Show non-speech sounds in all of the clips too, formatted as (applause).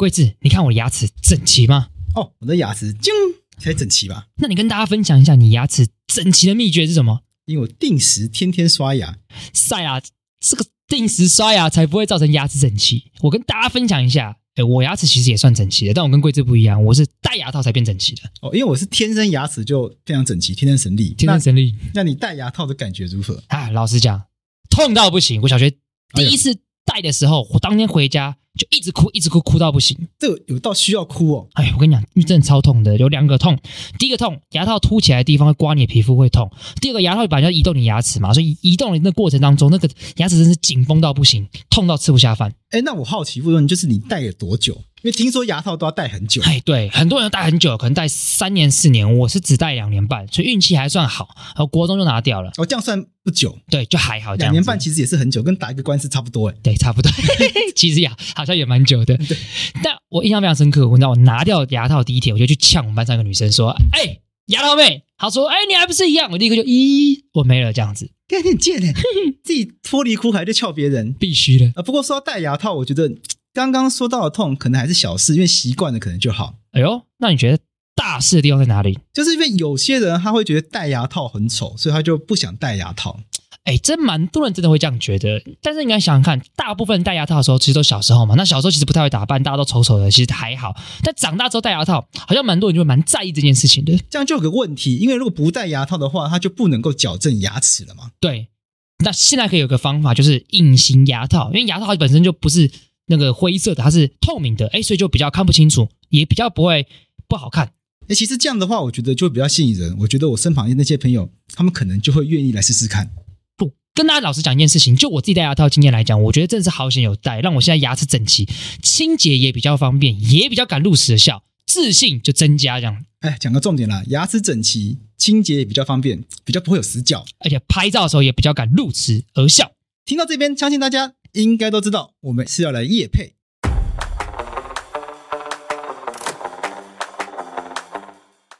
贵智，你看我的牙齿整齐吗？哦，我的牙齿就才整齐吧？那你跟大家分享一下你牙齿整齐的秘诀是什么？因为我定时天天刷牙。晒啊，这个定时刷牙才不会造成牙齿整齐。我跟大家分享一下。哎，我牙齿其实也算整齐的，但我跟贵智不一样，我是戴牙套才变整齐的。哦，因为我是天生牙齿就非常整齐，天生神力，天生神力。那，那你戴牙套的感觉如何？啊，老实讲，痛到不行。我小学第一次戴的时候，哎、我当天回家就一直哭，一直哭，哭到不行。这个有到需要哭哦？哎，我跟你讲，因为真的超痛的，有两个痛。第一个痛，牙套凸起来的地方会刮你的皮肤会痛；第二个，牙套本来要移动你牙齿嘛，所以移动的那过程当中，那个牙齿真是紧绷到不行，痛到吃不下饭。哎，那我好奇问问，就是你戴了多久？因为听说牙套都要戴很久，哎，对，很多人戴很久，可能戴三年四年，我是只戴两年半，所以运气还算好，然后国中就拿掉了。哦，这样算不久，对，就还好。两年半其实也是很久，跟打一个官司差不多，哎，对，差不多。(laughs) 其实呀，好像也蛮久的。对，但我印象非常深刻，我知道我拿掉牙套第一天，我就去呛我们班上一个女生说：“哎，牙套妹。”她说：“哎，你还不是一样？”我立刻就咦，我没了这样子。干你贱呢，(laughs) 自己脱离苦海就撬别人，必须的。啊，不过说到戴牙套，我觉得。刚刚说到的痛，可能还是小事，因为习惯了可能就好。哎呦，那你觉得大事的地方在哪里？就是因为有些人他会觉得戴牙套很丑，所以他就不想戴牙套。哎，真蛮多人真的会这样觉得。但是你要想想看，大部分人戴牙套的时候，其实都小时候嘛。那小时候其实不太会打扮，大家都丑丑的，其实还好。但长大之后戴牙套，好像蛮多人就会蛮在意这件事情的。这样就有个问题，因为如果不戴牙套的话，它就不能够矫正牙齿了嘛。对。那现在可以有个方法，就是隐形牙套，因为牙套本身就不是。那个灰色的，它是透明的，哎，所以就比较看不清楚，也比较不会不好看。哎，其实这样的话，我觉得就比较吸引人。我觉得我身旁的那些朋友，他们可能就会愿意来试试看。不，跟大家老实讲一件事情，就我自己戴牙套经验来讲，我觉得真的是好险有戴，让我现在牙齿整齐，清洁也比较方便，也比较敢露齿的笑，自信就增加这样。哎，讲个重点啦，牙齿整齐，清洁也比较方便，比较不会有死角，而且拍照的时候也比较敢露齿而笑。听到这边，相信大家。应该都知道，我们是要来夜配。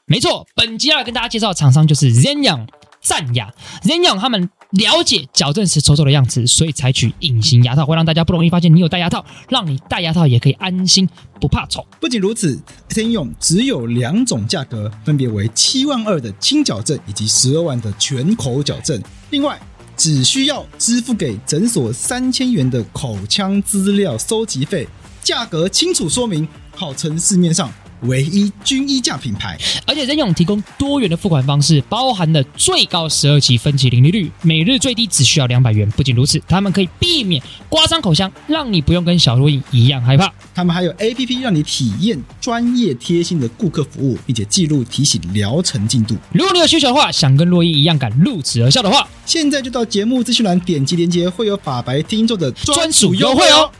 没错，本集要跟大家介绍的厂商就是 Zenyum 赞雅。Zenyum 他们了解矫正时丑丑的样子，所以采取隐形牙套，会让大家不容易发现你有戴牙套，让你戴牙套也可以安心不怕丑。不仅如此天用只有两种价格，分别为七万二的轻矫正以及十二万的全口矫正。另外，只需要支付给诊所三千元的口腔资料收集费，价格清楚说明，号称市面上唯一均衣价品牌，而且 Zenyum 提供多元的付款方式，包含了最高十二期分期零利率，每日最低只需要两百元。不仅如此，他们可以避免刮伤口腔，让你不用跟小录音一样害怕。他们还有 APP 让你体验专业贴心的顾客服务，并且记录提醒疗程进度。如果你有需求的话，想跟洛伊一样敢露齿而笑的话，现在就到节目资讯栏点击链接，会有法白听众的专属优惠哦。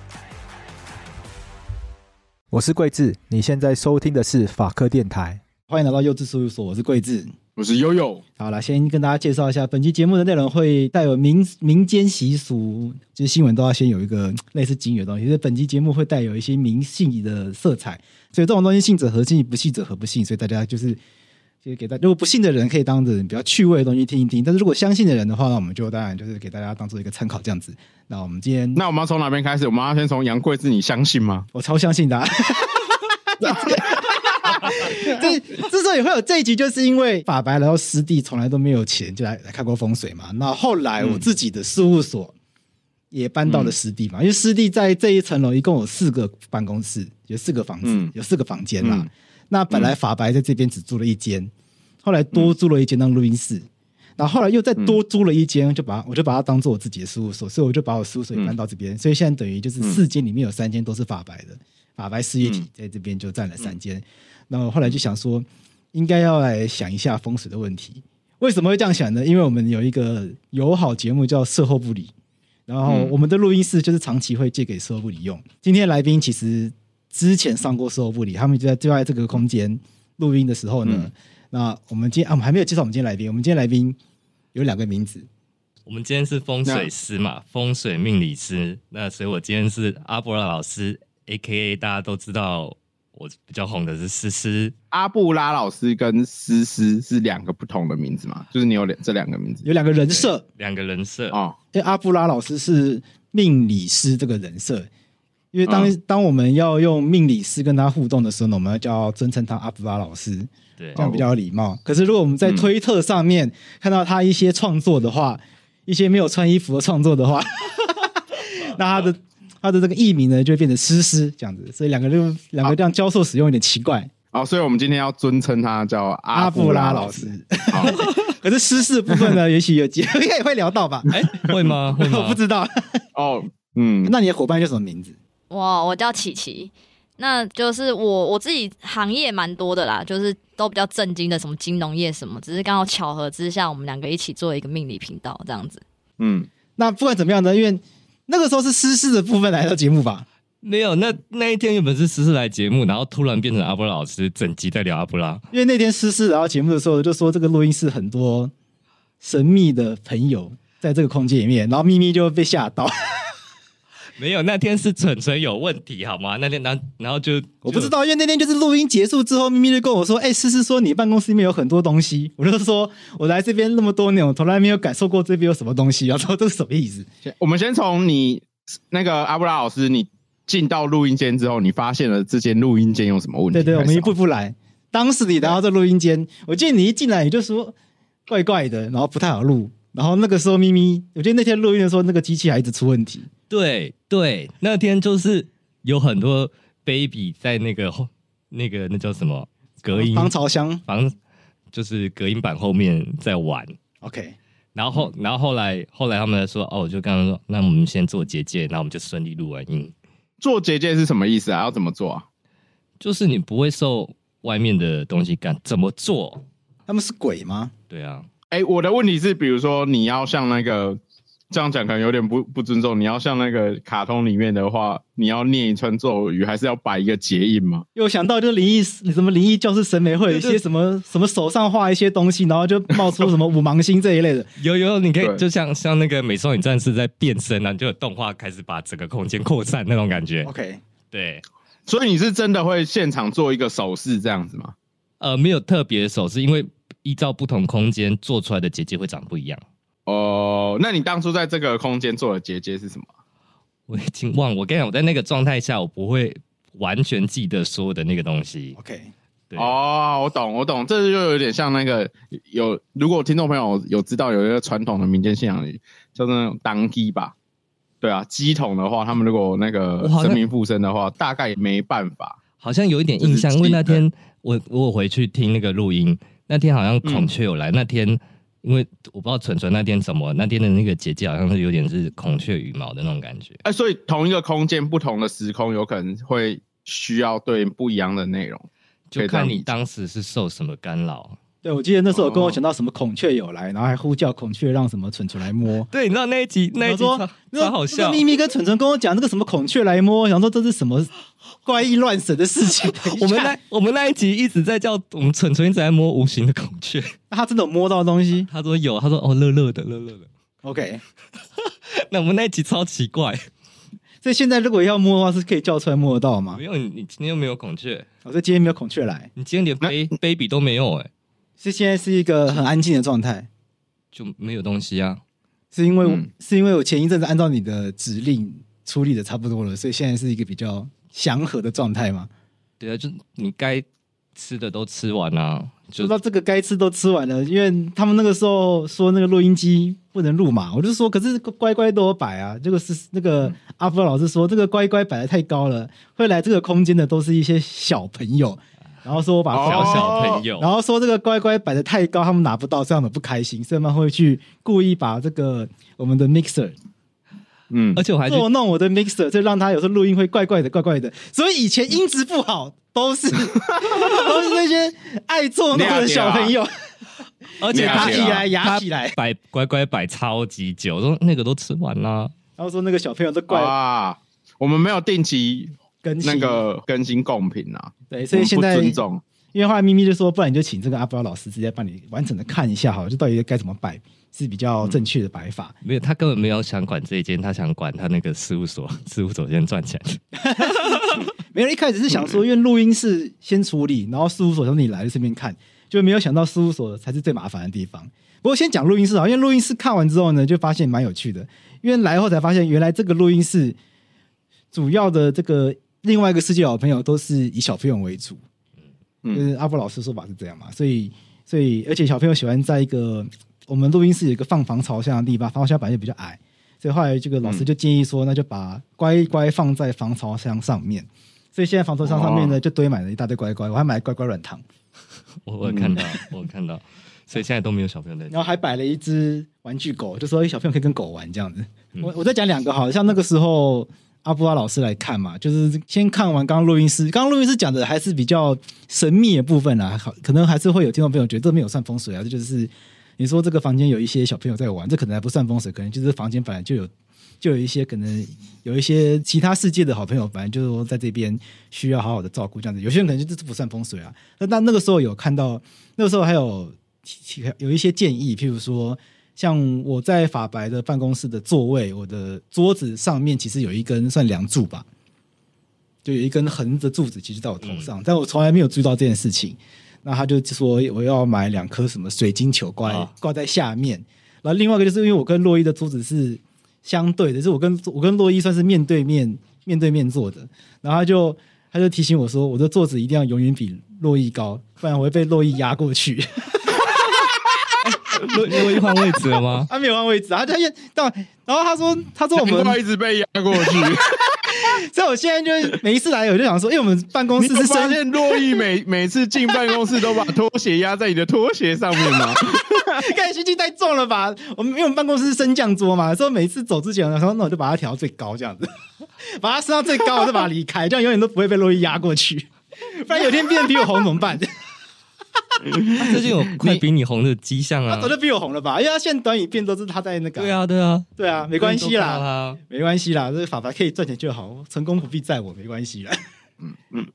我是桂智，你现在收听的是法科电台，欢迎来到幼稚事务所，我是桂智，我是悠悠。好了，先跟大家介绍一下，本期节目的内容会带有民民间习俗，就是新闻都要先有一个类似警语的东西，所以本期节目会带有一些迷信的色彩，所以这种东西信者恒信，不信者恒不信，所以大家就是。就是给大家，如果不信的人可以当着比较趣味的东西听一听，但是如果相信的人的话，那我们就当然就是给大家当做一个参考这样子。那我们今天，那我们要从哪边开始？我们要先从杨贵智，你相信吗？(laughs) 我超相信的、(laughs) 啊。这之所以会有这一集，就是因为法白然后师弟从来都没有钱，就来来看过风水嘛。那后来我自己的事务所也搬到了师弟嘛，嗯、因为师弟在这一层楼一共有四个办公室，有四个房子，嗯、有四个房间啦。嗯那本来法白在这边只租了一间，后来多租了一间当录音室，然后后来又再多租了一间，就把我就把它当做我自己的事务所，所以我就把我事务所也搬到这边，所以现在等于就是四间里面有三间都是法白的，法白事业体在这边就占了三间。那我后来就想说，应该要来想一下风水的问题。为什么会这样想呢？因为我们有一个友好节目叫售后不理，然后我们的录音室就是长期会借给售后不理用。今天来宾其实。之前上过售后部理，他们就在就在这个空间录音的时候呢。嗯、那我们今天啊，我们还没有介绍我们今天来宾。我们今天来宾有两个名字。我们今天是风水师嘛，风水命理师。那所以我今天是阿布拉老师，A.K.A. 大家都知道我比较红的是诗诗。阿布拉老师跟诗诗是两个不同的名字嘛？就是你有两这两个名字，有两个人设，两个人设哦。因为阿布拉老师是命理师这个人设。因为当、嗯、当我们要用命理师跟他互动的时候呢，我们要叫尊称他阿布拉老师，对，这样比较有礼貌。可是如果我们在推特上面看到他一些创作的话，一些没有穿衣服的创作的话，(laughs) 那他的他的这个艺名呢，就会变成诗诗这样子。所以两个就两个这样交错使用有点奇怪。哦，所以我们今天要尊称他叫阿布拉老师。好，(laughs) 可是诗诗的部分呢，也许有机会应该也会聊到吧？哎，会吗？会吗？(laughs) 我不知道。哦，嗯，那你的伙伴叫什么名字？我我叫琪琪，那就是我我自己行业蛮多的啦，就是都比较正经的，什么金融业什么，只是刚好巧合之下，我们两个一起做一个命理频道这样子。嗯，那不管怎么样呢，因为那个时候是诗诗的部分来到节目吧？没有，那那一天原本是诗诗来节目，然后突然变成阿布拉老师，整集在聊阿布拉。因为那天诗诗来到节目的时候，就说这个录音室很多神秘的朋友在这个空间里面，然后咪咪就被吓到。没有，那天是蠢蠢有问题，好吗？那天，然后然后就我不知道，因为那天就是录音结束之后，咪咪就跟我说：“哎、欸，诗诗说你办公室里面有很多东西。(laughs) ”我就说：“我来这边那么多年，我从来没有感受过这边有什么东西。”然后说：“这是什么意思？”我们先从你那个阿布拉老师，你进到录音间之后，你发现了这间录音间有什么问题？对对，我们一步步来。当时你来到这录音间，我记得你一进来你就说怪怪的，然后不太好录。然后那个时候咪咪，我记得那天录音的时候，那个机器还一直出问题。对对，那天就是有很多 baby 在那个后那个那叫什么隔音防潮箱防，就是隔音板后面在玩。OK，然后后然后后来后来他们说哦，我就刚刚说，那我们先做结界，然后我们就顺利录完音。做结界是什么意思啊？要怎么做啊？就是你不会受外面的东西干，怎么做？他们是鬼吗？对啊。哎，我的问题是，比如说你要像那个。这样讲可能有点不不尊重。你要像那个卡通里面的话，你要念一串咒语，还是要摆一个结印吗？又想到就是灵异，什么灵异教室审美会有一些什么什么手上画一些东西，然后就冒出什么五芒星这一类的。(laughs) 有有，你可以就像像那个美少女战士在变身啊，就有动画开始把整个空间扩散那种感觉。OK，对，所以你是真的会现场做一个手势这样子吗？呃，没有特别的手势，因为依照不同空间做出来的结界会长不一样。哦，那你当初在这个空间做的结界是什么？我已经忘了。我跟你讲，我在那个状态下，我不会完全记得所有的那个东西。OK，对哦，我懂，我懂，这就有点像那个有，如果听众朋友有知道有一个传统的民间信仰，叫做那种当乩吧？对啊，乩童的话，他们如果那个神明附身的话，大概没办法。好像有一点印象，因为那天我我回去听那个录音，那天好像孔雀有来，嗯、那天。因为我不知道纯纯那天怎么，那天的那个结界好像是有点是孔雀羽毛的那种感觉。哎、欸，所以同一个空间，不同的时空，有可能会需要对不一样的内容，就看你当时是受什么干扰。对，我记得那时候跟我讲到什么孔雀有来，然后还呼叫孔雀让什么蠢蠢来摸。(laughs) 对，你知道那一集那一集超，好笑。咪咪跟蠢蠢跟我讲那个什么孔雀来摸，想说这是什么怪异乱神的事情。(laughs) 我们那我们那一集一直在叫我们蠢蠢一直在摸无形的孔雀，(laughs) 他真的有摸到东西？他说有，他说哦，乐乐的，乐乐的。OK，那我们那一集超奇怪。所以现在如果要摸的话，是可以叫出来摸得到吗？没有，你你今天又没有孔雀。我说今天没有孔雀来，你今天连 baby baby 都没有哎、欸。是现在是一个很安静的状态，就没有东西啊。是因为、嗯、是因为我前一阵子按照你的指令处理的差不多了，所以现在是一个比较祥和的状态嘛。对啊，就你该吃的都吃完了、啊，就说到这个该吃都吃完了，因为他们那个时候说那个录音机不能录嘛，我就说可是乖乖都有摆啊。这个是那个阿福老师说这个乖乖摆的太高了，会来这个空间的都是一些小朋友。然后说我把小小朋友，然后说这个乖乖摆的太高，他们拿不到，所以他们不开心，所以他们会去故意把这个我们的 mixer，嗯，而且我还捉弄我的 mixer，就让他有时候录音会怪怪的，怪怪的。所以以前音质不好都是 (laughs) 都是那些爱捉弄的小朋友，而且压起来压起来摆乖乖摆超级久，说那个都吃完了，然后说那个小朋友都怪啊，我们没有定期。更新那个更新贡品啊，对，所以现在尊重，因为后来咪咪就说，不然你就请这个阿布拉老师直接帮你完整的看一下，好了，就到底该怎么摆是比较正确的摆法。没有，他根本没有想管这一间，他想管他那个事务所，(laughs) 事务所先赚钱。(laughs) 没有，一开始是想说，因为录音室先处理，然后事务所从你来这边看，就没有想到事务所才是最麻烦的地方。不过先讲录音室啊，因为录音室看完之后呢，就发现蛮有趣的，因为来后才发现，原来这个录音室。主要的这个另外一个世界好朋友都是以小朋友为主，嗯。就是阿布老师说法是这样嘛，所以所以而且小朋友喜欢在一个我们录音室有一个放防潮箱的地方，防潮箱本来就比较矮，所以后来这个老师就建议说，那就把乖乖放在防潮箱上面，所以现在防潮箱上面呢就堆满了一大堆乖乖，我还买了乖乖软糖，我我看到，我有看到，所以现在都没有小朋友在。然后还摆了一只玩具狗，就说小朋友可以跟狗玩这样子。嗯。我我再讲两个，好像那个时候阿布拉老师来看嘛，就是先看完刚刚录音师，刚刚录音师讲的还是比较神秘的部分啊，好，可能还是会有听众朋友觉得这没有算风水啊，这就是你说这个房间有一些小朋友在玩，这可能还不算风水，可能就是房间本来就有就有一些可能有一些其他世界的好朋友，反正就是说在这边需要好好的照顾这样子，有些人可能就这不算风水啊。那那那个时候有看到，那个时候还有有一些建议，譬如说。像我在法白的办公室的座位，我的桌子上面其实有一根算梁柱吧，就有一根横的柱子，其实在我头上，嗯、但我从来没有注意到这件事情。那他就说我要买两颗什么水晶球挂挂、哦、在下面。然后另外一个就是因为我跟洛伊的桌子是相对的，就是我跟我跟洛伊算是面对面面对面坐的。然后他就他就提醒我说，我的桌子一定要永远比洛伊高，不然我会被洛伊压过去。洛洛伊换位置了吗？他没有换位置，他他到，然后他说，他说我们一直被压过去，(laughs) 所以我现在就每一次来，我就想说，因为我们办公室是发现洛伊每 (laughs) 每次进办公室都把拖鞋压在你的拖鞋上面吗？(laughs) 看心机太重了吧？我们因为我们办公室是升降桌嘛，所以每次走之前，然后那我就把它调到最高，这样子，把它升到最高，我就把它离开，这样永远都不会被洛伊压过去。不然有天变得比我红怎么办？(laughs) 他最近有 (laughs) 快比你红的迹象啊！他早就比我红了吧？因为他现在短影片都是他在那个。对啊，对啊，对啊，没关系啦，没关系啦，这个法白可以赚钱就好，成功不必在我，没关系啦。嗯嗯，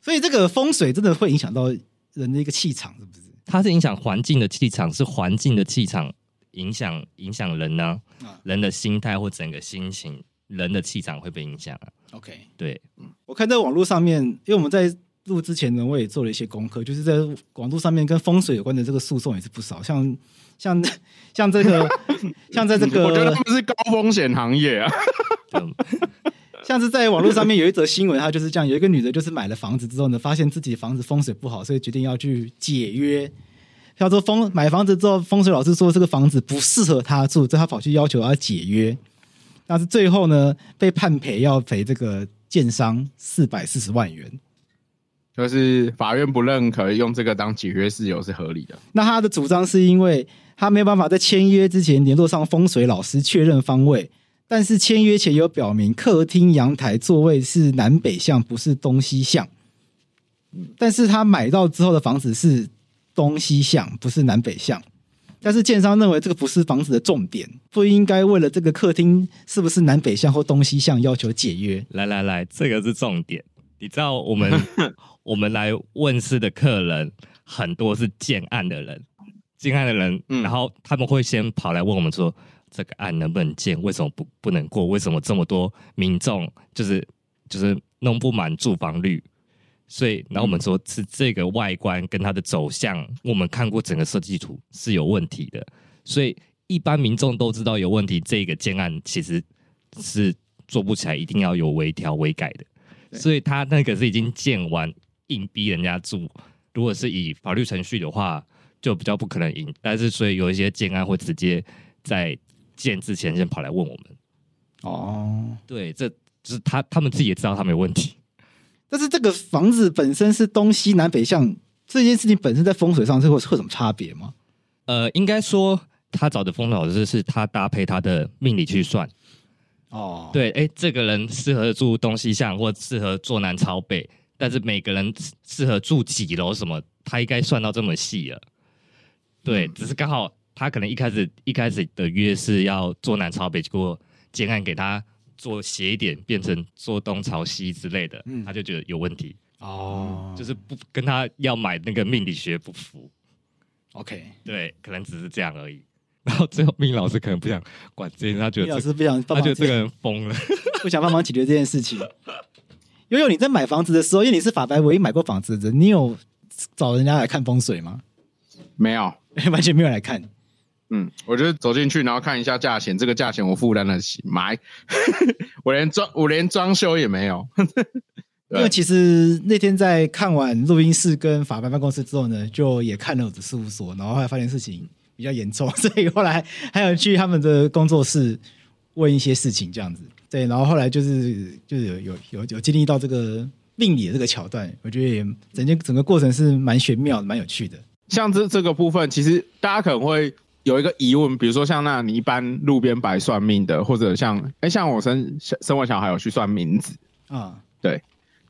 所以这个风水真的会影响到人的一个气场，是不是？它是影响环境的气场，是环境的气场影响影响人呢、啊？啊、人的心态或整个心情，人的气场会被影响啊。OK，对，我看在网络上面，因为我们在。录之前呢，我也做了一些功课，就是在网络上面跟风水有关的这个诉讼也是不少，像像像这个，像在这个，我觉得他们是高风险行业啊。(laughs) 像是在网络上面有一则新闻，它就是这样：有一个女的，就是买了房子之后呢，发现自己房子风水不好，所以决定要去解约。他说风买房子之后，风水老师说这个房子不适合他住，所以他跑去要求要解约。但是最后呢，被判赔要赔这个建商四百四十万元。就是法院不认可用这个当解约事由是合理的。那他的主张是因为他没有办法在签约之前联络上风水老师确认方位，但是签约前有表明客厅阳台座位是南北向，不是东西向。但是他买到之后的房子是东西向，不是南北向。但是建商认为这个不是房子的重点，不应该为了这个客厅是不是南北向或东西向要求解约。来来来，这个是重点。你知道我们 (laughs) 我们来问事的客人很多是建案的人，建案的人，嗯、然后他们会先跑来问我们说，这个案能不能建？为什么不不能过？为什么这么多民众就是就是弄不满住房率？所以，然后我们说是这个外观跟它的走向，我们看过整个设计图是有问题的，所以一般民众都知道有问题，这个建案其实是做不起来，一定要有微调微改的。所以他那个是已经建完，硬逼人家住。如果是以法律程序的话，就比较不可能赢。但是所以有一些建案会直接在建之前先跑来问我们。哦，对，这就是他他们自己也知道他没有问题。但是这个房子本身是东西南北向，这件事情本身在风水上是会会有什么差别吗？呃，应该说他找的风水老师是他搭配他的命理去算。哦，对，哎，这个人适合住东西向，或适合坐南朝北，但是每个人适合住几楼什么，他应该算到这么细了。对，只是刚好他可能一开始一开始的约是要坐南朝北，结果建案给他做斜一点，变成坐东朝西之类的，他就觉得有问题。哦，就是不跟他要买那个命理学不符。OK，对，可能只是这样而已。然后最后，命老师可能不想管这件事，他觉得老师不想，他觉得这个人疯了，(laughs) 不想帮忙解决这件事情。悠悠，你在买房子的时候，因为你是法白唯一买过房子的人，你有找人家来看风水吗？没有，(laughs) 完全没有来看。嗯，我就走进去，然后看一下价钱，这个价钱我负担得起，买。(laughs) 我连装我连装修也没有。因为其实那天在看完录音室跟法白办公室之后呢，就也看了我的事务所，然后后来发现事情比较严重，(laughs) 所以后来还有去他们的工作室问一些事情，这样子。对，然后后来就是就是有有有有经历到这个命理的这个桥段，我觉得也整件整个过程是蛮玄妙的，蛮有趣的。像这这个部分，其实大家可能会有一个疑问，比如说像那你一般路边摆算命的，或者像哎像我生生完小孩有去算名字啊，对。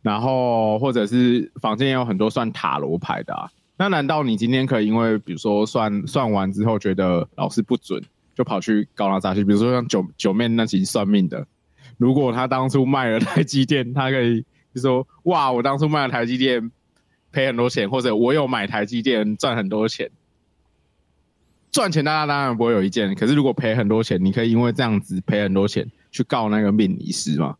然后，或者是房间也有很多算塔罗牌的啊。那难道你今天可以因为比如说算算完之后觉得老师不准，就跑去告他诈欺？比如说像九九妹那期算命的，如果他当初卖了台积电，他可以就说哇，我当初卖了台积电赔很多钱，或者我有买台积电赚很多钱。赚钱大家当然不会有意见，可是如果赔很多钱，你可以因为这样子赔很多钱去告那个命理师吗？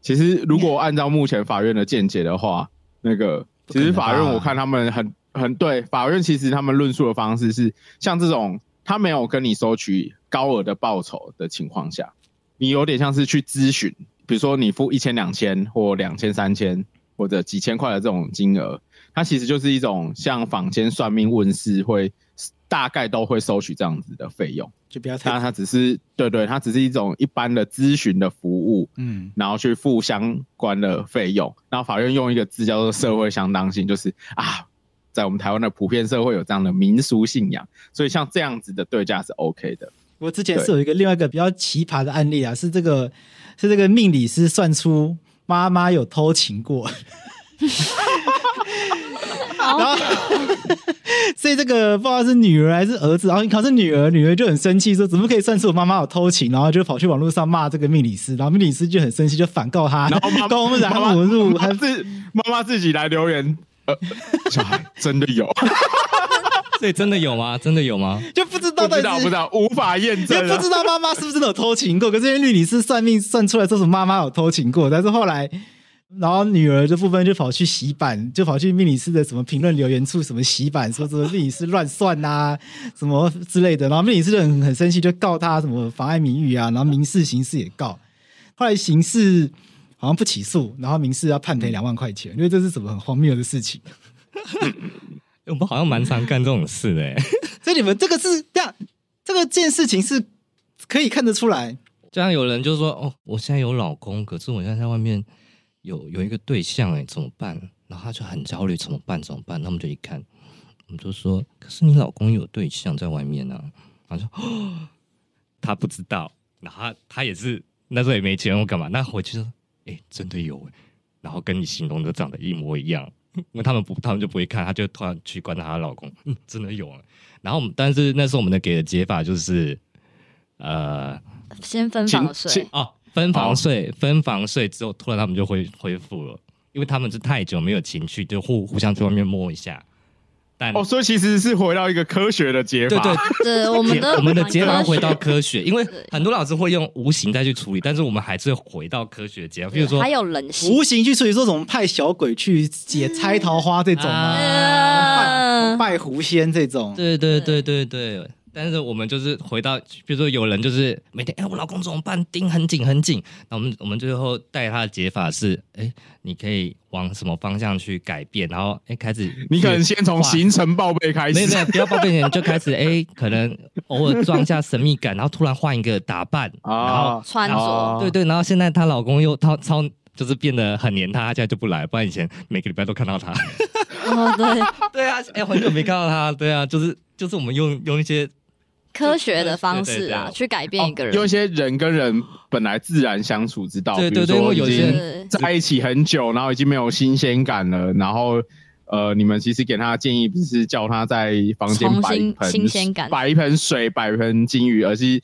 其实，如果按照目前法院的见解的话，那个其实法院我看他们很很对，法院其实他们论述的方式是，像这种他没有跟你收取高额的报酬的情况下，你有点像是去咨询，比如说你付一千两千或两千三千或者几千块的这种金额，它其实就是一种像坊间算命问事会。大概都会收取这样子的费用，就不要太。那它只是对对，它只是一种一般的咨询的服务，嗯，然后去付相关的费用。然后法院用一个字叫做社会相当性，就是啊，在我们台湾的普遍社会有这样的民俗信仰，所以像这样子的对价是 OK 的。我之前是有一个另外一个比较奇葩的案例啊，是这个是这个命理师算出妈妈有偷情过。(laughs) 然后，(laughs) 所以这个不知道是女儿还是儿子，然后你考是女儿，女儿就很生气，说怎么可以算出我妈妈有偷情，然后就跑去网络上骂这个命理师，然后命理师就很生气，就反告他，然后公然侮辱，还是妈妈自己来留言，呃，小孩真的有，(laughs) 所以真的有吗？真的有吗？就不知道，不知道，不知道，无法验证，就不知道妈妈是不是真的有偷情过。可是因为命理师算命算出来说是妈妈有偷情过，但是后来。然后女儿这部分就跑去洗版，就跑去命理师的什么评论留言处什么洗版，说什么命理师乱算啊，(laughs) 什么之类的。然后命理师就很很生气，就告他什么妨碍名誉啊，然后民事、刑事也告。后来刑事好像不起诉，然后民事要判赔两万块钱，因为这是什么很荒谬的事情。(laughs) 我们好像蛮常干这种事的，(laughs) 所以你们这个是这样，这个件事情是可以看得出来。这样有人就说：“哦，我现在有老公，可是我现在在外面。”有有一个对象哎，怎么办？然后他就很焦虑，怎么办？怎么办？那我们就一看，我们就说：“可是你老公有对象在外面呢、啊。”然后说：“哦，(gasps) 他不知道。”然后他他也是那时候也没钱，我干嘛？那回去说：“哎，真的有哎。”然后跟你形容的长得一模一样，因为他们不，他们就不会看，他就突然去观察她老公，嗯，真的有。然后我们，但是那时候我们的给的解法就是，呃，先分房睡哦。分房睡，分房睡之后，突然他们就恢恢复了，因为他们是太久没有情趣，就互互相去外面摸一下。但哦，所以其实是回到一个科学的解法。对对对，我们的我们的解法回到科学，因为很多老师会用无形再去处理，但是我们还是回到科学解法。比如说，还有人性无形去处理，说什么派小鬼去解拆桃花这种吗？拜拜狐仙这种？对对对对对。但是我们就是回到，比如说有人就是每天，哎，我老公怎么办？盯很紧很紧。那我们我们最后带他的解法是，哎，你可以往什么方向去改变？然后，哎，开始你可能先从行程报备开始，没有没有，不要报备前就开始，哎，可能偶尔装一下神秘感，然后突然换一个打扮，啊、然后穿着，对对，然后现在她老公又超超就是变得很黏她，她现在就不来，不然以前每个礼拜都看到他。哦，对 (laughs) 对啊，哎，很久没看到他，对啊，就是就是我们用用一些。科学的方式啊，去改变一个人。用一些人跟人本来自然相处之道，对对对，比如说已经在一起很久，然后已经没有新鲜感了，然后呃，你们其实给他的建议不是叫他在房间摆一盆新鲜感，摆一盆水，摆一盆金鱼，而是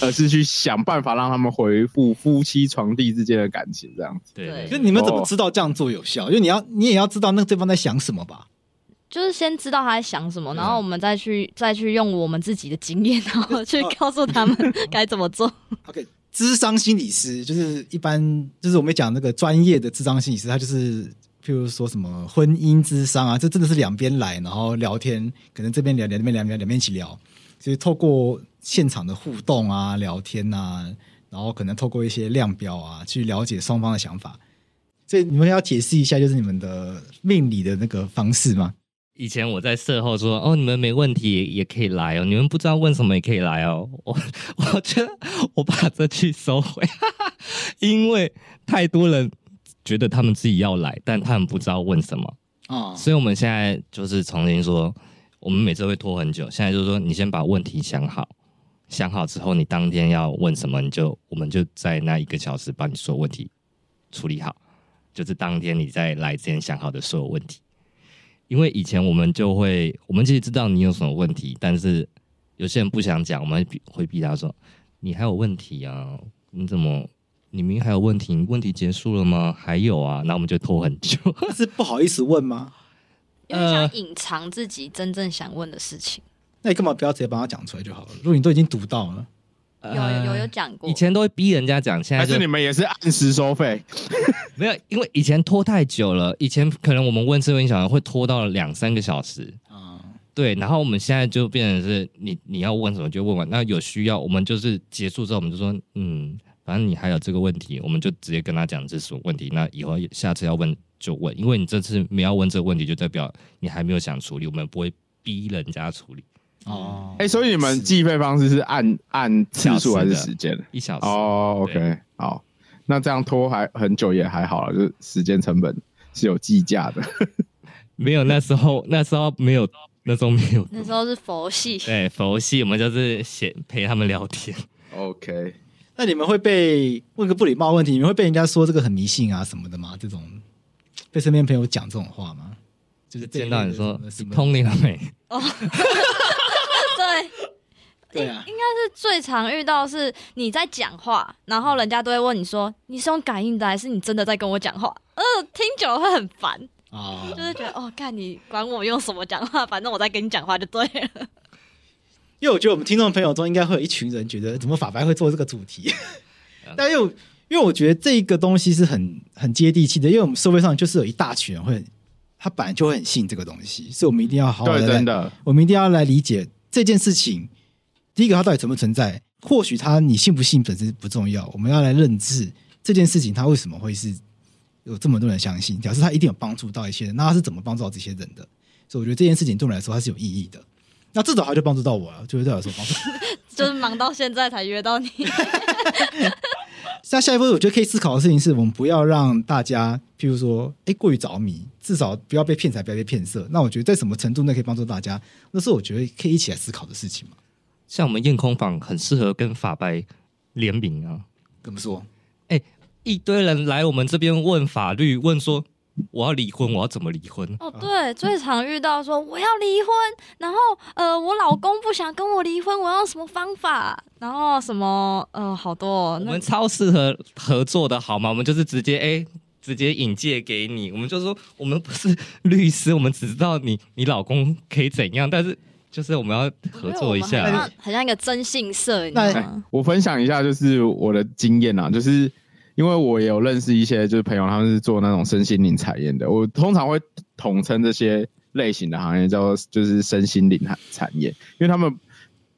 而是去想办法让他们恢复夫妻床地之间的感情，这样子。对，就你们怎么知道这样做有效？因为你要你也要知道那个对方在想什么吧。就是先知道他在想什么，然后我们再去再去用我们自己的经验，(laughs) 然后去告诉他们 (laughs) 该怎么做。OK，智商心理师就是一般就是我们讲那个专业的智商心理师，他就是譬如说什么婚姻智商啊，这真的是两边来，然后聊天，可能这边聊聊，那边聊聊，两边一起聊，所以透过现场的互动啊、聊天啊，然后可能透过一些量表啊，去了解双方的想法。所以你们要解释一下，就是你们的命理的那个方式吗？以前我在社后说，哦，你们没问题也可以来哦，你们不知道问什么也可以来哦。(laughs) 我我觉得我把这句收回，(laughs) 因为太多人觉得他们自己要来，但他们不知道问什么啊。哦、所以我们现在就是重新说，我们每次会拖很久。现在就是说，你先把问题想好，想好之后，你当天要问什么，你就我们就在那一个小时把你所有问题处理好，就是当天你在来之前想好的所有问题。因为以前我们就会，我们其实知道你有什么问题，但是有些人不想讲，我们会逼他说：“你还有问题啊？你怎么，你明明还有问题？你问题结束了吗？还有啊？”那我们就拖很久。(laughs) 是不好意思问吗？因为想隐藏自己真正想问的事情。呃、那你干嘛不要直接把它讲出来就好了？如果你都已经读到了。有有有有讲过，以前都会逼人家讲，现在还是你们也是按时收费？(laughs) 没有，因为以前拖太久了。以前可能我们问智慧小孩会拖到两三个小时啊，嗯、对。然后我们现在就变成是你你要问什么就问完，那有需要我们就是结束之后我们就说嗯，反正你还有这个问题，我们就直接跟他讲这是什么问题。那以后下次要问就问，因为你这次没要问这个问题，就代表你还没有想处理，我们不会逼人家处理。哦，哎、欸，所以你们计费方式是按按次数还是时间？一小时。哦，OK，好，那这样拖还很久也还好了，就是时间成本是有计价的。(laughs) 没有，那时候那时候没有，那时候没有，那时候是佛系。对，佛系，我们就是先陪他们聊天。(laughs) OK，那你们会被问个不礼貌问题，你们会被人家说这个很迷信啊什么的吗？这种被身边朋友讲这种话吗？就是见到你说通灵了没？哦。(laughs) (laughs) 对，对啊，应该是最常遇到是你在讲话，然后人家都会问你说，你是用感应的还是你真的在跟我讲话？呃，听久了会很烦啊，就是觉得哦，看你管我用什么讲话，反正我在跟你讲话就对了。(laughs) 因为我觉得我们听众朋友中应该会有一群人觉得，怎么法白会做这个主题？(laughs) 但又因为我觉得这个东西是很很接地气的，因为我们社会上就是有一大群人会，他本来就会很信这个东西，所以我们一定要好好的，真的，我们一定要来理解。这件事情，第一个它到底存不存在？或许它你信不信本身不重要，我们要来认知这件事情它为什么会是有这么多人相信，表示它一定有帮助到一些人。那它是怎么帮助到这些人的？所以我觉得这件事情对我们来说它是有意义的。那至少它就帮助到我了，就是对我来说帮助。(laughs) 就是忙到现在才约到你。(laughs) 那下一步我觉得可以思考的事情是我们不要让大家，譬如说，哎，过于着迷，至少不要被骗财，不要被骗色。那我觉得在什么程度内可以帮助大家，那是我觉得可以一起来思考的事情嘛。像我们验空坊很适合跟法白联名啊。怎么说？哎，一堆人来我们这边问法律，问说。我要离婚，我要怎么离婚？哦，对，最常遇到说我要离婚，然后呃，我老公不想跟我离婚，我要什么方法？然后什么呃，好多、哦。我们超适合合作的好吗？我们就是直接哎，直接引荐给你。我们就说我们不是律师，我们只知道你你老公可以怎样，但是就是我们要合作一下，好像，很像一个征信社，你知道吗？我分享一下就是我的经验啊，就是。因为我也有认识一些就是朋友，他们是做那种身心灵产业的。我通常会统称这些类型的行业叫做就是身心灵产业，因为他们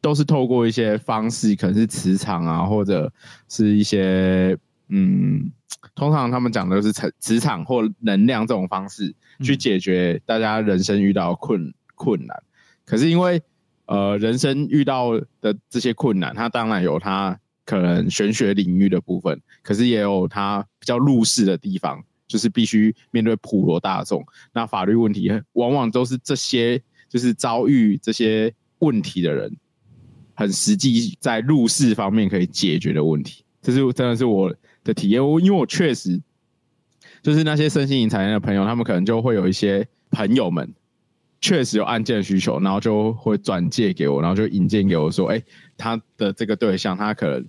都是透过一些方式，可能是磁场啊，或者是一些嗯，通常他们讲的是磁磁场或能量这种方式去解决大家人生遇到困困难。可是因为呃，人生遇到的这些困难，它当然有它。可能玄学领域的部分，可是也有它比较入世的地方，就是必须面对普罗大众。那法律问题往往都是这些，就是遭遇这些问题的人，很实际在入世方面可以解决的问题。这是真的是我的体验。我因为我确实就是那些身心灵产业的朋友，他们可能就会有一些朋友们确实有案件需求，然后就会转介给我，然后就引荐给我说：“哎，他的这个对象，他可能。”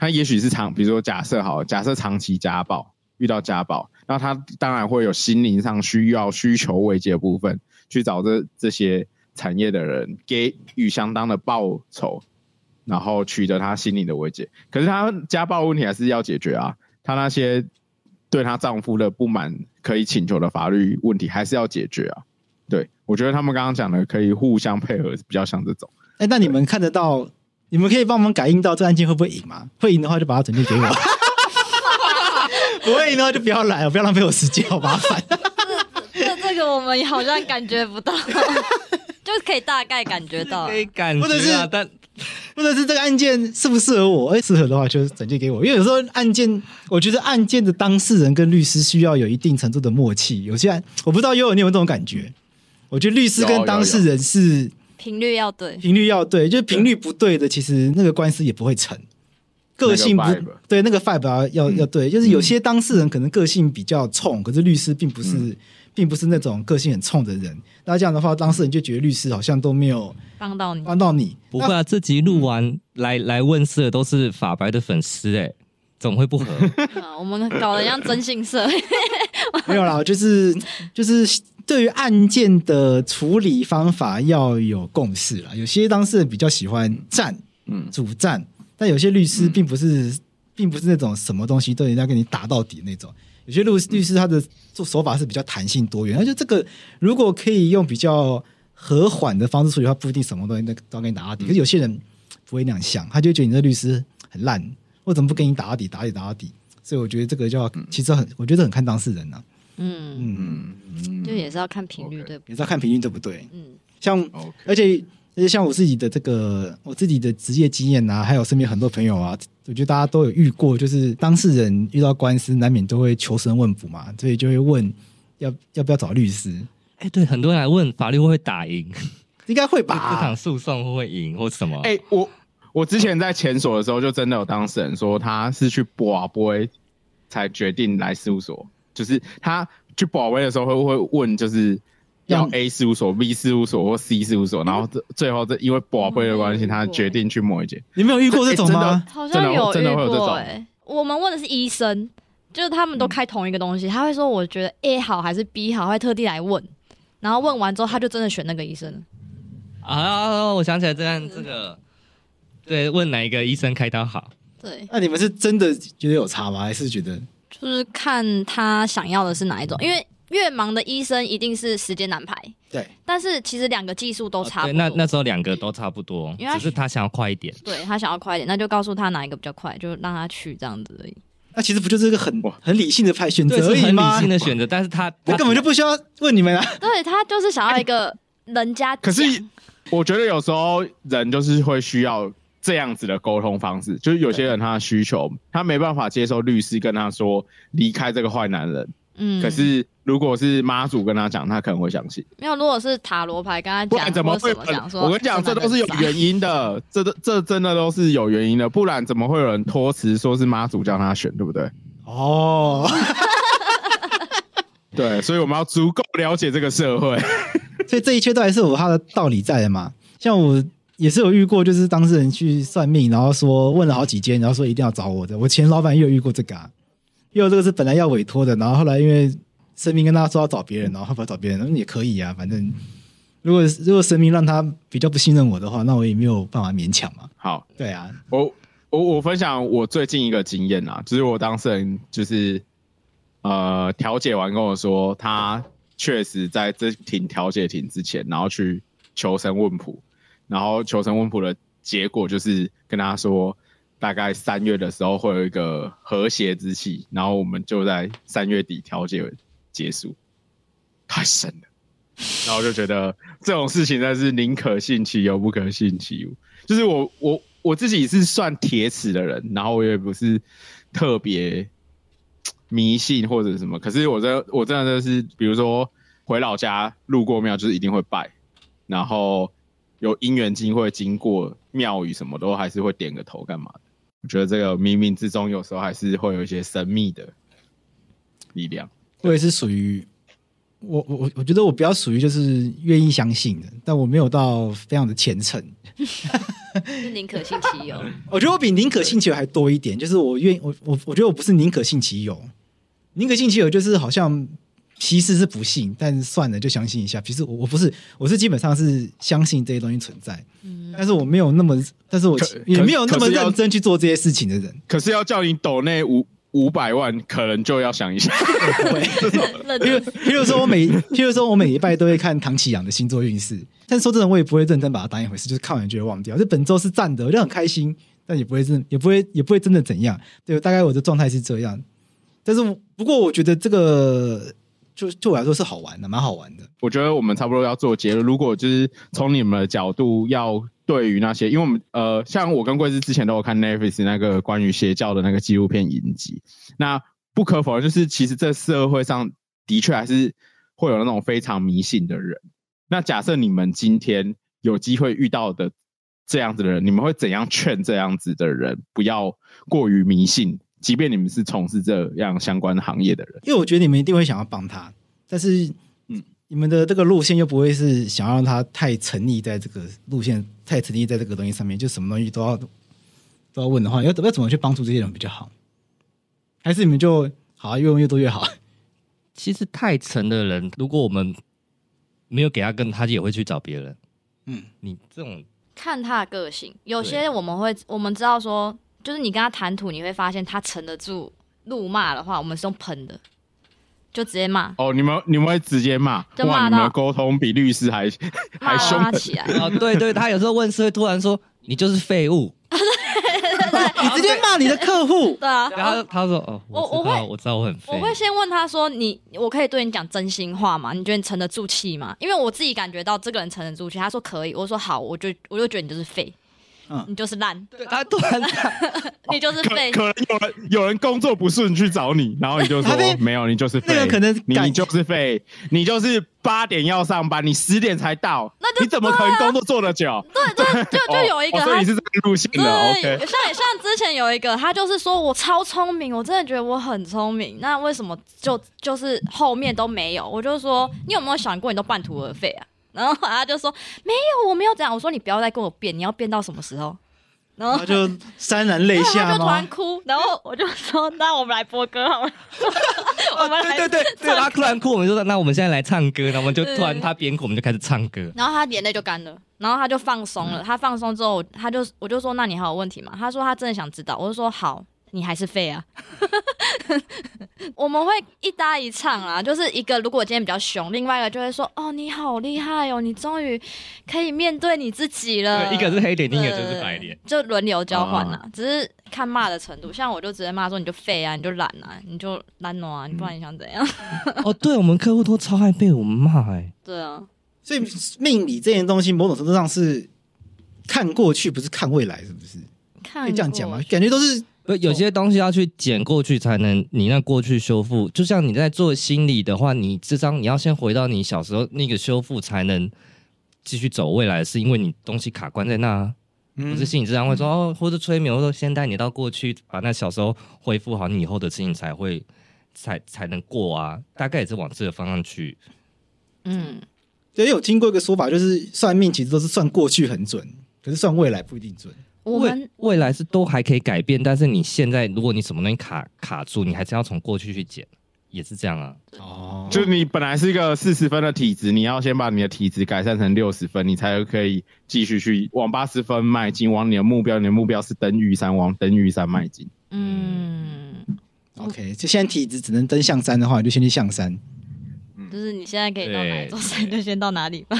他也许是长，比如说假设好，假设长期家暴，遇到家暴，那他当然会有心灵上需要需求慰藉的部分，去找这这些产业的人给予相当的报酬，然后取得他心灵的慰藉。可是他家暴问题还是要解决啊，他那些对他丈夫的不满可以请求的法律问题还是要解决啊。对，我觉得他们刚刚讲的可以互相配合，比较像这种。哎，那你们看得到？你们可以帮我们感应到这案件会不会赢吗？会赢的话就把它转借给我，(laughs) 不会赢的话就不要来了，不要浪费我时间，好麻烦。这这个我们好像感觉不到，(laughs) 就是可以大概感觉到，可以感觉，或者是但或者是这个案件适不适合我？哎，适合的话就转借给我，因为有时候案件，我觉得案件的当事人跟律师需要有一定程度的默契。有些案我不知道有你有没有这种感觉？我觉得律师跟当事人是。频率要对，频率要对，就是频率不对的，其实那个官司也不会成。个性不对，那个 five 要要要对，就是有些当事人可能个性比较冲，可是律师并不是，并不是那种个性很冲的人。那这样的话，当事人就觉得律师好像都没有帮到你，帮到你。不会啊，这集录完来来问事的都是法白的粉丝，哎，怎么会不合？(laughs) 我们搞得像征信社，(laughs) 没有啦，就是就是。对于案件的处理方法要有共识啦。有些当事人比较喜欢战，嗯，主战，但有些律师并不是，嗯、并不是那种什么东西都人家跟你打到底那种。有些律律师他的做手法是比较弹性多元，而且这个如果可以用比较和缓的方式处理，他不一定什么东西都都要跟你打到底。可是有些人不会那样想，他就觉得你这律师很烂，我怎么不跟你打到底，打底，打到底？所以我觉得这个就要其实很，我觉得很看当事人呐、啊。嗯嗯，就也是要看频率对，也是要看频率对不对？嗯，像而且而且像我自己的这个我自己的职业经验啊，还有身边很多朋友啊，我觉得大家都有遇过，就是当事人遇到官司，难免都会求神问卜嘛，所以就会问要要不要找律师？哎，对，很多人来问法律会不会打赢，(laughs) 应该会 (laughs) 吧？这场诉讼会不会赢或什么？哎，我我之前在前所的时候，就真的有当事人说他是去博博才决定来事务所。就是他去保位的时候会会问，就是要 A 事务所、B 事务所或 C 事务所，然后这最后这因为保位的关系，他决定去某一间。你没有遇过这种吗？好像有遇过哎。我们问的是医生，就是他们都开同一个东西，他会说我觉得 A 好还是 B 好，会特地来问，然后问完之后他就真的选那个医生。啊，我想起来这样这个，对，问哪一个医生开刀好？对，那你们是真的觉得有差吗？还是觉得？就是看他想要的是哪一种，因为越忙的医生一定是时间难排。对，但是其实两个技术都差不多。那那时候两个都差不多，因为只是他想要快一点。对，他想要快一点，那就告诉他哪一个比较快，就让他去这样子而已。那其实不就是一个很很理性的派选择而已吗？很理性的选择，但是他 (laughs) 他根本就不需要问你们啊。对，他就是想要一个人家。可是我觉得有时候人就是会需要。这样子的沟通方式，就是有些人他的需求，他没办法接受律师跟他说离开这个坏男人。嗯，可是如果是妈祖跟他讲，他可能会相信。没有，如果是塔罗牌跟他讲，怎么会讲说？我跟你讲，这都是有原因的，这都这真的都是有原因的，不然怎么会有人托辞说是妈祖叫他选，对不对？哦，对，所以我们要足够了解这个社会，(laughs) 所以这一切都还是有他的道理在的嘛。像我。也是有遇过，就是当事人去算命，然后说问了好几间，然后说一定要找我的。我前老板也有遇过这个啊，因为这个是本来要委托的，然后后来因为神明跟他说要找别人，然后后来找别人，那也可以啊。反正如果如果神明让他比较不信任我的话，那我也没有办法勉强嘛。好，对啊，我我我分享我最近一个经验啊，就是我当事人就是呃调解完跟我说，他确实在这庭调解庭之前，然后去求神问卜。然后求神问卜的结果就是跟他说，大概三月的时候会有一个和谐之气，然后我们就在三月底调解结束，太神了。然后就觉得这种事情真是宁可信其有，不可信其无。就是我我我自己是算铁齿的人，然后我也不是特别迷信或者什么，可是我这我真的就是，比如说回老家路过庙，就是一定会拜，然后。有因缘机会经过庙宇，什么都还是会点个头干嘛的。我觉得这个冥冥之中，有时候还是会有一些神秘的力量。我也是属于我我我我觉得我比较属于就是愿意相信的，但我没有到非常的虔诚。是宁可信其有。(laughs) 我觉得我比宁可信其有还多一点，就是我愿我我我觉得我不是宁可信其有，宁可信其有就是好像。其实是不信，但算了，就相信一下。其实我我不是，我是基本上是相信这些东西存在，嗯、但是我没有那么，但是我也没有那么认真去做这些事情的人。可是要叫你抖那五五百万，可能就要想一下。譬如 (laughs) (laughs) 譬如说我每譬如说我每礼拜都会看唐启阳的星座运势，但是说真的，我也不会认真把它当一回事，就是看完就会忘掉。这本周是赞的，我就很开心，但也不会真，也不会也不会真的怎样。对，大概我的状态是这样。但是不过我觉得这个。就对我来说是好玩的，蛮好玩的。我觉得我们差不多要做结论。如果就是从你们的角度，要对于那些，因为我们呃，像我跟贵司之前都有看 Netflix 那个关于邪教的那个纪录片影集。那不可否认，就是其实这社会上的确还是会有那种非常迷信的人。那假设你们今天有机会遇到的这样子的人，你们会怎样劝这样子的人不要过于迷信？即便你们是从事这样相关行业的人，因为我觉得你们一定会想要帮他，但是，嗯，你们的这个路线又不会是想要让他太沉溺在这个路线，太沉溺在这个东西上面，就什么东西都要都要问的话，要要怎么去帮助这些人比较好？还是你们就好，越问越多越好？其实太沉的人，如果我们没有给他跟，他也会去找别人。嗯，你这种看他的个性，有些我们会我们知道说。就是你跟他谈吐，你会发现他沉得住怒骂的话，我们是用喷的，就直接骂。哦，你们你们会直接骂，哇，你们沟通比律师还 (laughs) 还凶起来。(laughs) 哦，对对，他有时候问事会突然说你就是废物，你直接骂你的客户。(laughs) 对啊，然后他说哦，我我会我知道我很，我会先问他说你我可以对你讲真心话吗？你觉得你沉得住气吗？因为我自己感觉到这个人沉得住气。他说可以，我说好，我就我就觉得你就是废。嗯，你就是烂，对他突然，(laughs) 你就是废。可能有人有人工作不顺去找你，然后你就说没有，你就是废。可能你就是废，你就是八点要上班，你十点才到，那就你怎么可能工作做得久？对对，就 (laughs) 就有一个，所以你是这个路线的。OK，像像之前有一个，他就是说我超聪明，我真的觉得我很聪明，那为什么就就是后面都没有？我就说你有没有想过，你都半途而废啊？然后他就说没有，我没有这样。我说你不要再跟我辩，你要辩到什么时候？然后他就潸然泪下 (laughs) 吗？他就突然哭。然后我就说，那我们来播歌好了。(laughs) (laughs) 我们来对对对，对他突然哭，我们就说那我们现在来唱歌。然后我们就突然他边哭，我们就开始唱歌。然后他眼泪就干了，然后他就放松了。他放松之后，他就我就说那你还有问题吗？他说他真的想知道。我就说好。你还是废啊！(laughs) 我们会一搭一唱啦，就是一个如果今天比较凶，另外一个就会说：“哦，你好厉害哦，你终于可以面对你自己了。”一个是黑脸，另一个就是白脸，就轮流交换啊，只是看骂的程度。像我就直接骂说：“你就废啊，你就懒啊，你就懒惰啊，你不然你想怎样？”哦，对，我们客户都超爱被我们骂哎。对啊，所以命理这件东西，某种程度上是看过去，不是看未来，是不是？看可以这样讲吗？感觉都是。有些东西要去捡过去才能，你那过去修复，就像你在做心理的话，你这张你要先回到你小时候那个修复，才能继续走未来，是因为你东西卡关在那，嗯、不是心理治疗会说哦，或者催眠，或者先带你到过去，把那小时候恢复好，你以后的事情才会才才能过啊，大概也是往这个方向去。嗯，也有听过一个说法，就是算命其实都是算过去很准，可是算未来不一定准。我们未未来是都还可以改变，但是你现在如果你什么东西卡卡住，你还是要从过去去减，也是这样啊。哦，就是你本来是一个四十分的体质，你要先把你的体质改善成六十分，你才可以继续去往八十分迈进，往你的目标。你的目标是登玉山，往登玉山迈进。嗯，OK，就现在体质只能登象山的话，你就先去象山。嗯，就是你现在可以到哪座山，就先到哪里吧。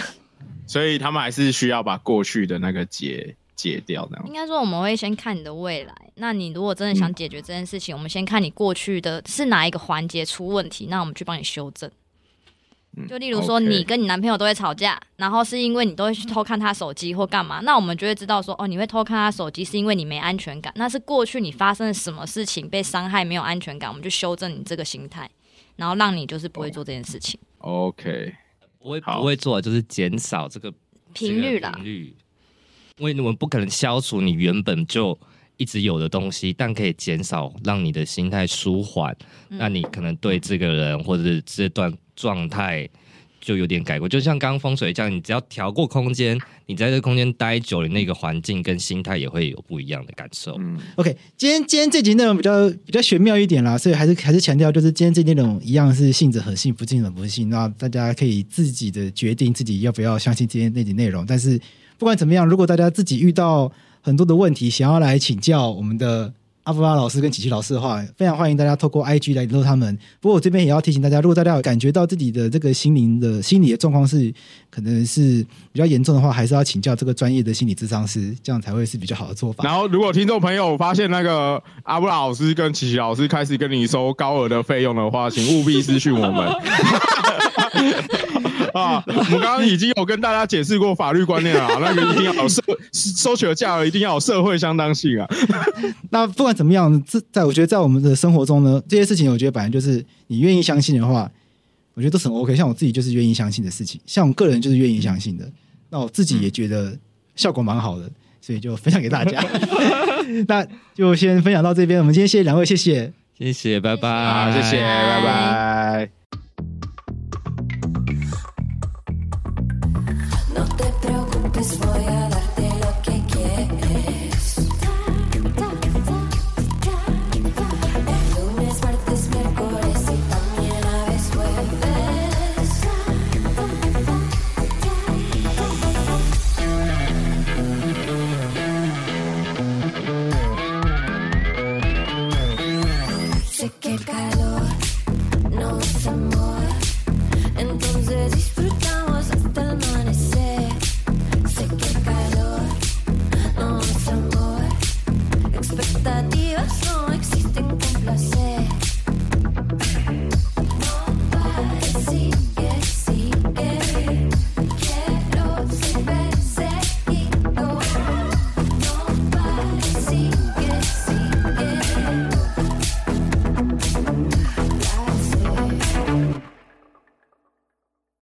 所以他们还是需要把过去的那个结。解掉那样，应该说我们会先看你的未来。那你如果真的想解决这件事情，嗯、我们先看你过去的是哪一个环节出问题，那我们去帮你修正。就例如说，你跟你男朋友都会吵架，嗯 okay、然后是因为你都会去偷看他手机或干嘛，那我们就会知道说，哦，你会偷看他手机是因为你没安全感，那是过去你发生了什么事情被伤害，没有安全感，我们就修正你这个心态，然后让你就是不会做这件事情。OK，不会不会做，就是减少这个频率啦。因为我们不可能消除你原本就一直有的东西，但可以减少让你的心态舒缓。嗯、那你可能对这个人或者是这段状态就有点改过。就像刚刚风水这样，你只要调过空间，你在这个空间待久了，那个环境跟心态也会有不一样的感受。嗯，OK，今天今天这集内容比较比较玄妙一点啦，所以还是还是强调，就是今天这集内容一样是信者恒信，不信者不信。那大家可以自己的决定，自己要不要相信今天那集内容，但是。不管怎么样，如果大家自己遇到很多的问题，想要来请教我们的阿布拉老师跟琪琪老师的话，非常欢迎大家透过 IG 来联络他们。不过我这边也要提醒大家，如果大家有感觉到自己的这个心灵的心理的状况是可能是比较严重的话，还是要请教这个专业的心理咨商师，这样才会是比较好的做法。然后，如果听众朋友发现那个阿布拉老师跟琪琪老师开始跟你收高额的费用的话，请务必私讯我们。(laughs) (laughs) 啊，我们刚刚已经有跟大家解释过法律观念了，(laughs) 那个一定要有社收取的价额一定要有社会相当性啊。(laughs) 那不管怎么样，这在我觉得在我们的生活中呢，这些事情我觉得本来就是你愿意相信的话，我觉得都是很 OK。像我自己就是愿意相信的事情，像我个人就是愿意相信的。那我自己也觉得效果蛮好的，所以就分享给大家。那就先分享到这边，我们今天谢谢两位，谢谢，谢谢，拜拜，好，谢谢，拜拜。